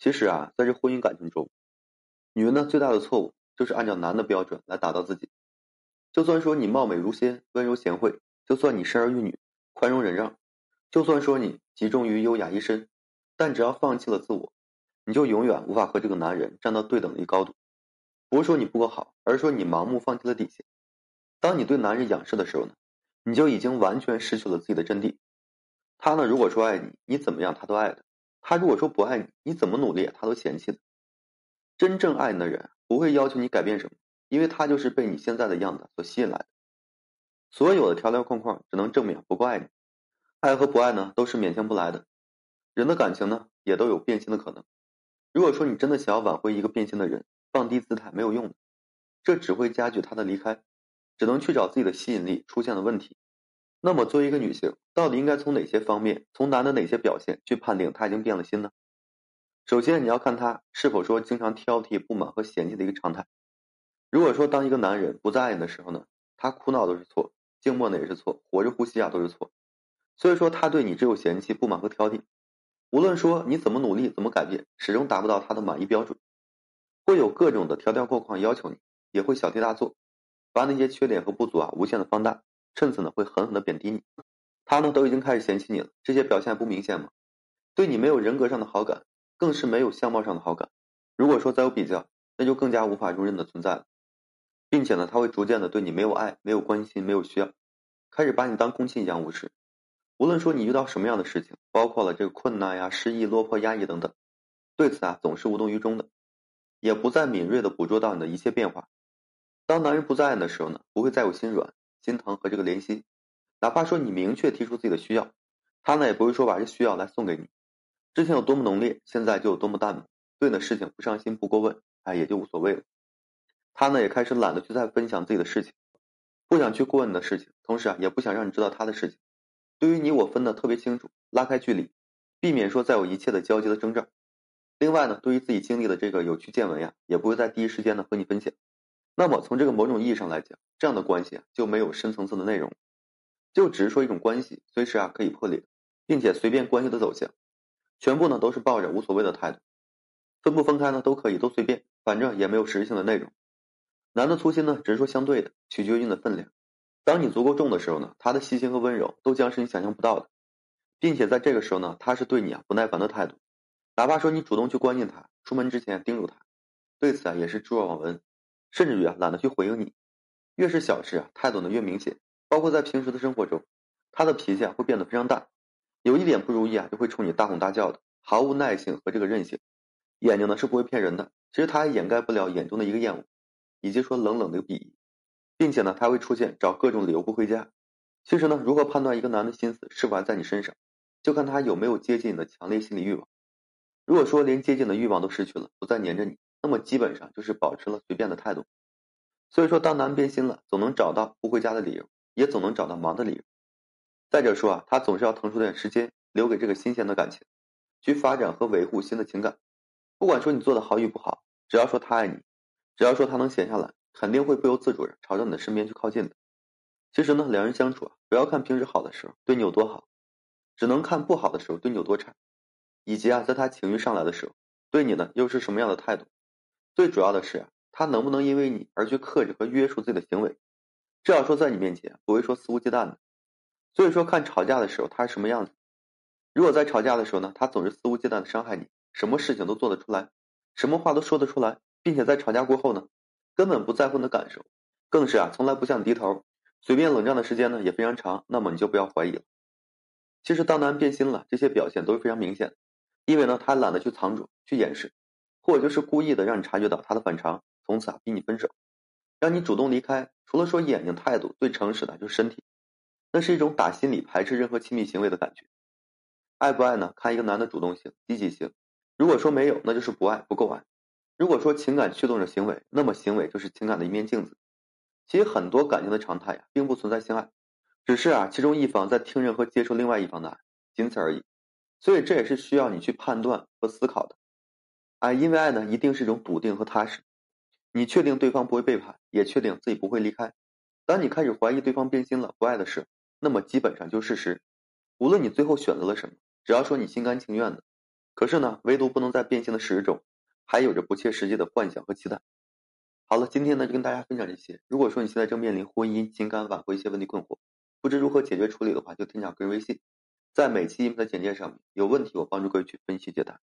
其实啊，在这婚姻感情中，女人呢最大的错误就是按照男的标准来打造自己。就算说你貌美如仙、温柔贤惠，就算你生儿育女、宽容忍让，就算说你集中于优雅一身，但只要放弃了自我，你就永远无法和这个男人站到对等的一高度。不是说你不够好，而是说你盲目放弃了底线。当你对男人仰视的时候呢，你就已经完全失去了自己的阵地。他呢，如果说爱你，你怎么样他都爱的；他如果说不爱你，你怎么努力他都嫌弃的。真正爱你的人不会要求你改变什么，因为他就是被你现在的样子所吸引来的。所有的条条框框只能证明不够爱你，爱和不爱呢都是勉强不来的。人的感情呢也都有变心的可能。如果说你真的想要挽回一个变心的人，放低姿态没有用的，这只会加剧他的离开，只能去找自己的吸引力出现了问题。那么，作为一个女性，到底应该从哪些方面，从男的哪些表现去判定他已经变了心呢？首先，你要看他是否说经常挑剔、不满和嫌弃的一个常态。如果说当一个男人不再爱你的时候呢，他哭闹都是错，静默呢也是错，活着呼吸啊都是错。所以说，他对你只有嫌弃、不满和挑剔。无论说你怎么努力、怎么改变，始终达不到他的满意标准，会有各种的条条框框要求你，也会小题大做，把那些缺点和不足啊无限的放大。趁此呢，会狠狠的贬低你。他呢，都已经开始嫌弃你了，这些表现不明显吗？对你没有人格上的好感，更是没有相貌上的好感。如果说再有比较，那就更加无法容忍的存在了。并且呢，他会逐渐的对你没有爱、没有关心、没有需要，开始把你当空气一样无视。无论说你遇到什么样的事情，包括了这个困难呀、失意、落魄、压抑等等，对此啊，总是无动于衷的，也不再敏锐的捕捉到你的一切变化。当男人不在爱的时候呢，不会再有心软。心疼和这个怜惜，哪怕说你明确提出自己的需要，他呢也不会说把这需要来送给你。之前有多么浓烈，现在就有多么淡漠。对的事情不上心不过问，哎，也就无所谓了。他呢也开始懒得去再分享自己的事情，不想去过问你的事情，同时啊也不想让你知道他的事情。对于你我分的特别清楚，拉开距离，避免说再有一切的交集的征兆。另外呢，对于自己经历的这个有趣见闻呀，也不会在第一时间呢和你分享。那么从这个某种意义上来讲，这样的关系啊就没有深层次的内容，就只是说一种关系，随时啊可以破裂，并且随便关系的走向，全部呢都是抱着无所谓的态度，分不分开呢都可以，都随便，反正也没有实质性的内容。男的粗心呢只是说相对的，取决于你的分量。当你足够重的时候呢，他的细心和温柔都将是你想象不到的，并且在这个时候呢，他是对你啊不耐烦的态度，哪怕说你主动去关心他，出门之前叮嘱他，对此啊也是置若罔闻。甚至于啊，懒得去回应你。越是小事啊，态度呢越明显。包括在平时的生活中，他的脾气啊会变得非常大，有一点不如意啊，就会冲你大吼大叫的，毫无耐性和这个韧性。眼睛呢是不会骗人的，其实他也掩盖不了眼中的一个厌恶，以及说冷冷的鄙夷，并且呢，他会出现找各种理由不回家。其实呢，如何判断一个男的心思是否还在你身上，就看他有没有接近你的强烈心理欲望。如果说连接近的欲望都失去了，不再黏着你。那么基本上就是保持了随便的态度，所以说当男人变心了，总能找到不回家的理由，也总能找到忙的理由。再者说啊，他总是要腾出点时间留给这个新鲜的感情，去发展和维护新的情感。不管说你做的好与不好，只要说他爱你，只要说他能闲下来，肯定会不由自主的朝着你的身边去靠近的。其实呢，两人相处啊，不要看平时好的时候对你有多好，只能看不好的时候对你有多差，以及啊，在他情绪上来的时候，对你呢又是什么样的态度。最主要的是，他能不能因为你而去克制和约束自己的行为？这要说在你面前不会说肆无忌惮的。所以说看吵架的时候他是什么样子。如果在吵架的时候呢，他总是肆无忌惮的伤害你，什么事情都做得出来，什么话都说得出来，并且在吵架过后呢，根本不在乎你的感受，更是啊从来不向你低头，随便冷战的时间呢也非常长，那么你就不要怀疑了。其实当男人变心了，这些表现都是非常明显的，因为呢他懒得去藏住，去掩饰。或者就是故意的让你察觉到他的反常，从此啊逼你分手，让你主动离开。除了说眼睛态度最诚实的，就是身体，那是一种打心里排斥任何亲密行为的感觉。爱不爱呢？看一个男的主动性、积极性。如果说没有，那就是不爱，不够爱。如果说情感驱动着行为，那么行为就是情感的一面镜子。其实很多感情的常态呀，并不存在性爱，只是啊其中一方在听任和接受另外一方的爱，仅此而已。所以这也是需要你去判断和思考的。啊，因为爱呢，一定是一种笃定和踏实。你确定对方不会背叛，也确定自己不会离开。当你开始怀疑对方变心了、不爱的事，那么基本上就是事实。无论你最后选择了什么，只要说你心甘情愿的，可是呢，唯独不能在变心的事实中，还有着不切实际的幻想和期待。好了，今天呢就跟大家分享这些。如果说你现在正面临婚姻、情感挽回一些问题困惑，不知如何解决处理的话，就添加个人微信，在每期音频的简介上面，有问题我帮助各位去分析解答。